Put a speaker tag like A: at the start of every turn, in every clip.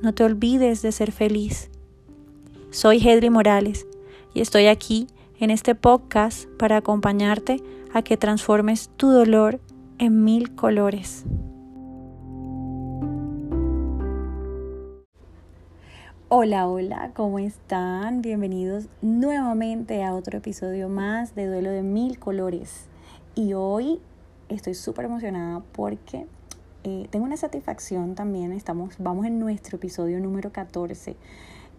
A: No te olvides de ser feliz. Soy Hedri Morales y estoy aquí en este podcast para acompañarte a que transformes tu dolor en mil colores. Hola, hola, ¿cómo están? Bienvenidos nuevamente a otro episodio más de Duelo de Mil Colores. Y hoy estoy súper emocionada porque eh, tengo una satisfacción también. Estamos, vamos en nuestro episodio número 14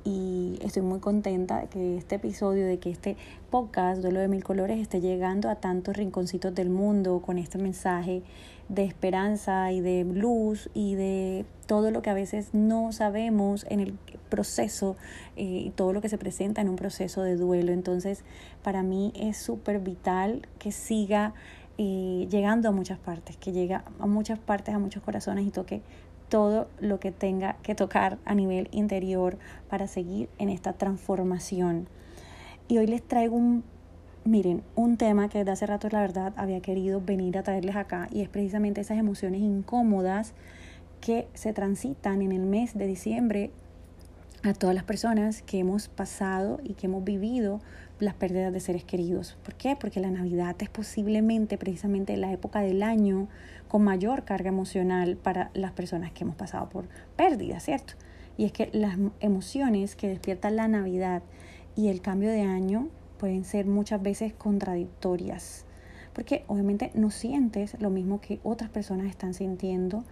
A: y estoy muy contenta de que este episodio, de que este podcast, Duelo de Mil Colores, esté llegando a tantos rinconcitos del mundo con este mensaje de esperanza y de luz y de todo lo que a veces no sabemos en el proceso eh, y todo lo que se presenta en un proceso de duelo. Entonces, para mí es súper vital que siga eh, llegando a muchas partes, que llegue a muchas partes, a muchos corazones y toque todo lo que tenga que tocar a nivel interior para seguir en esta transformación. Y hoy les traigo un, miren, un tema que desde hace rato la verdad había querido venir a traerles acá y es precisamente esas emociones incómodas que se transitan en el mes de diciembre a todas las personas que hemos pasado y que hemos vivido las pérdidas de seres queridos. ¿Por qué? Porque la Navidad es posiblemente precisamente la época del año con mayor carga emocional para las personas que hemos pasado por pérdidas, ¿cierto? Y es que las emociones que despierta la Navidad y el cambio de año pueden ser muchas veces contradictorias, porque obviamente no sientes lo mismo que otras personas están sintiendo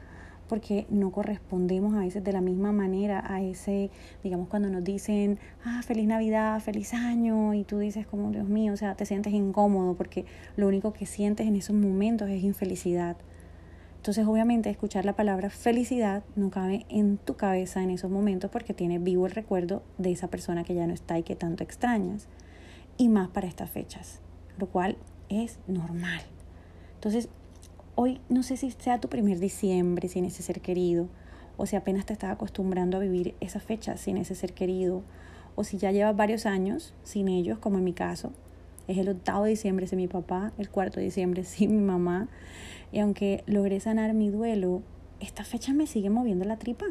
A: porque no correspondemos a veces de la misma manera a ese, digamos, cuando nos dicen, ah, feliz Navidad, feliz año, y tú dices como, Dios mío, o sea, te sientes incómodo porque lo único que sientes en esos momentos es infelicidad. Entonces, obviamente, escuchar la palabra felicidad no cabe en tu cabeza en esos momentos porque tienes vivo el recuerdo de esa persona que ya no está y que tanto extrañas. Y más para estas fechas, lo cual es normal. Entonces, Hoy no sé si sea tu primer diciembre sin ese ser querido, o si apenas te estás acostumbrando a vivir esa fecha sin ese ser querido, o si ya llevas varios años sin ellos, como en mi caso. Es el octavo de diciembre sin mi papá, el cuarto de diciembre sin mi mamá. Y aunque logré sanar mi duelo, esta fecha me sigue moviendo la tripa.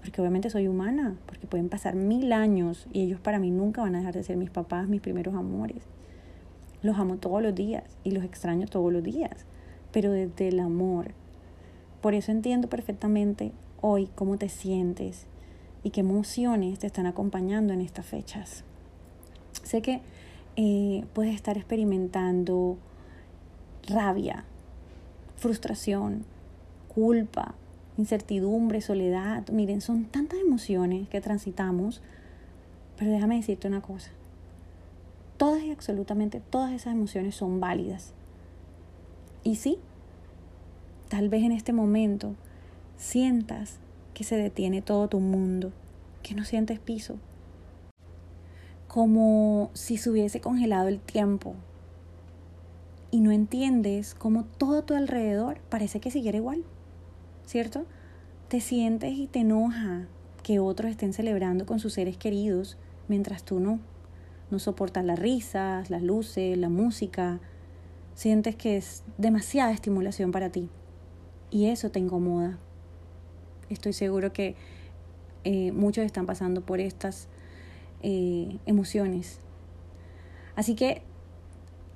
A: Porque obviamente soy humana, porque pueden pasar mil años y ellos para mí nunca van a dejar de ser mis papás, mis primeros amores. Los amo todos los días y los extraño todos los días pero desde el amor. Por eso entiendo perfectamente hoy cómo te sientes y qué emociones te están acompañando en estas fechas. Sé que eh, puedes estar experimentando rabia, frustración, culpa, incertidumbre, soledad. Miren, son tantas emociones que transitamos, pero déjame decirte una cosa. Todas y absolutamente todas esas emociones son válidas. Y sí, tal vez en este momento sientas que se detiene todo tu mundo, que no sientes piso, como si se hubiese congelado el tiempo y no entiendes cómo todo tu alrededor parece que siguiera igual, ¿cierto? Te sientes y te enoja que otros estén celebrando con sus seres queridos mientras tú no. No soportas las risas, las luces, la música, sientes que es demasiada estimulación para ti y eso te incomoda. Estoy seguro que eh, muchos están pasando por estas eh, emociones. Así que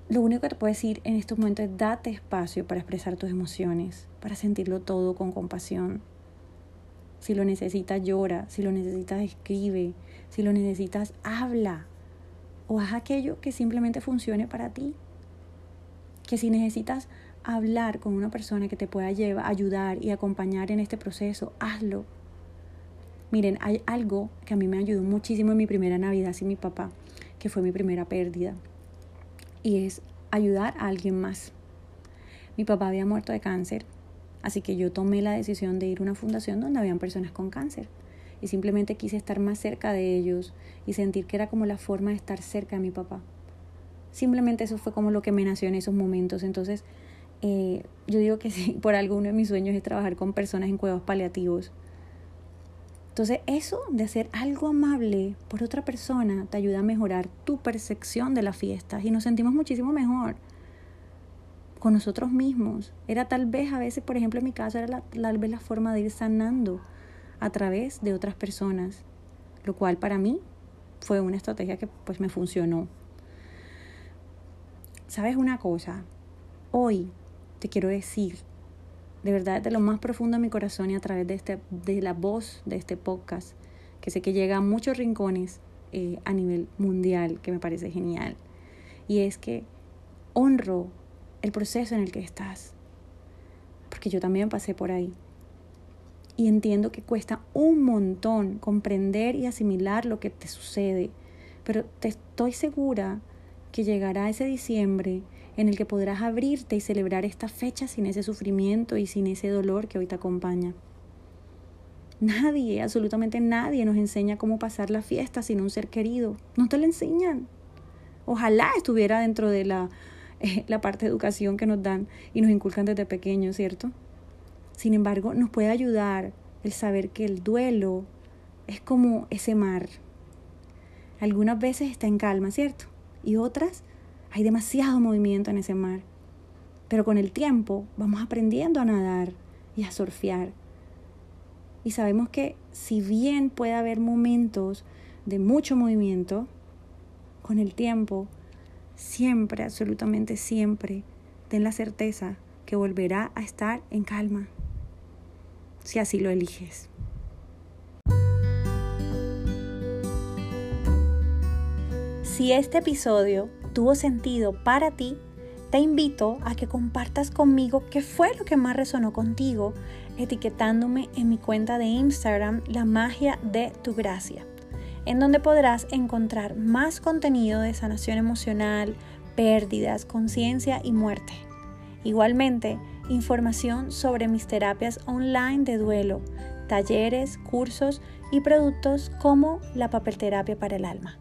A: lo único que te puedo decir en estos momentos es date espacio para expresar tus emociones, para sentirlo todo con compasión. Si lo necesitas, llora. Si lo necesitas, escribe. Si lo necesitas, habla. O haz aquello que simplemente funcione para ti. Que si necesitas hablar con una persona que te pueda llevar, ayudar y acompañar en este proceso, hazlo. Miren, hay algo que a mí me ayudó muchísimo en mi primera Navidad sin mi papá, que fue mi primera pérdida. Y es ayudar a alguien más. Mi papá había muerto de cáncer, así que yo tomé la decisión de ir a una fundación donde habían personas con cáncer. Y simplemente quise estar más cerca de ellos y sentir que era como la forma de estar cerca de mi papá. Simplemente eso fue como lo que me nació en esos momentos. Entonces, eh, yo digo que sí, por alguno de mis sueños es trabajar con personas en cuidados paliativos. Entonces, eso de hacer algo amable por otra persona te ayuda a mejorar tu percepción de las fiestas y nos sentimos muchísimo mejor con nosotros mismos. Era tal vez a veces, por ejemplo, en mi caso, era la, tal vez la forma de ir sanando a través de otras personas, lo cual para mí fue una estrategia que pues me funcionó. ¿Sabes una cosa? Hoy te quiero decir, de verdad, de lo más profundo de mi corazón y a través de, este, de la voz de este podcast, que sé que llega a muchos rincones eh, a nivel mundial, que me parece genial. Y es que honro el proceso en el que estás. Porque yo también pasé por ahí. Y entiendo que cuesta un montón comprender y asimilar lo que te sucede. Pero te estoy segura que llegará ese diciembre en el que podrás abrirte y celebrar esta fecha sin ese sufrimiento y sin ese dolor que hoy te acompaña. Nadie, absolutamente nadie nos enseña cómo pasar la fiesta sin un ser querido. No te lo enseñan. Ojalá estuviera dentro de la la parte de educación que nos dan y nos inculcan desde pequeños, ¿cierto? Sin embargo, nos puede ayudar el saber que el duelo es como ese mar. Algunas veces está en calma, ¿cierto? Y otras hay demasiado movimiento en ese mar. Pero con el tiempo vamos aprendiendo a nadar y a surfear. Y sabemos que si bien puede haber momentos de mucho movimiento, con el tiempo siempre, absolutamente siempre, ten la certeza que volverá a estar en calma, si así lo eliges. Si este episodio tuvo sentido para ti, te invito a que compartas conmigo qué fue lo que más resonó contigo, etiquetándome en mi cuenta de Instagram La magia de tu gracia en donde podrás encontrar más contenido de sanación emocional, pérdidas, conciencia y muerte. Igualmente, información sobre mis terapias online de duelo, talleres, cursos y productos como la papelterapia para el alma.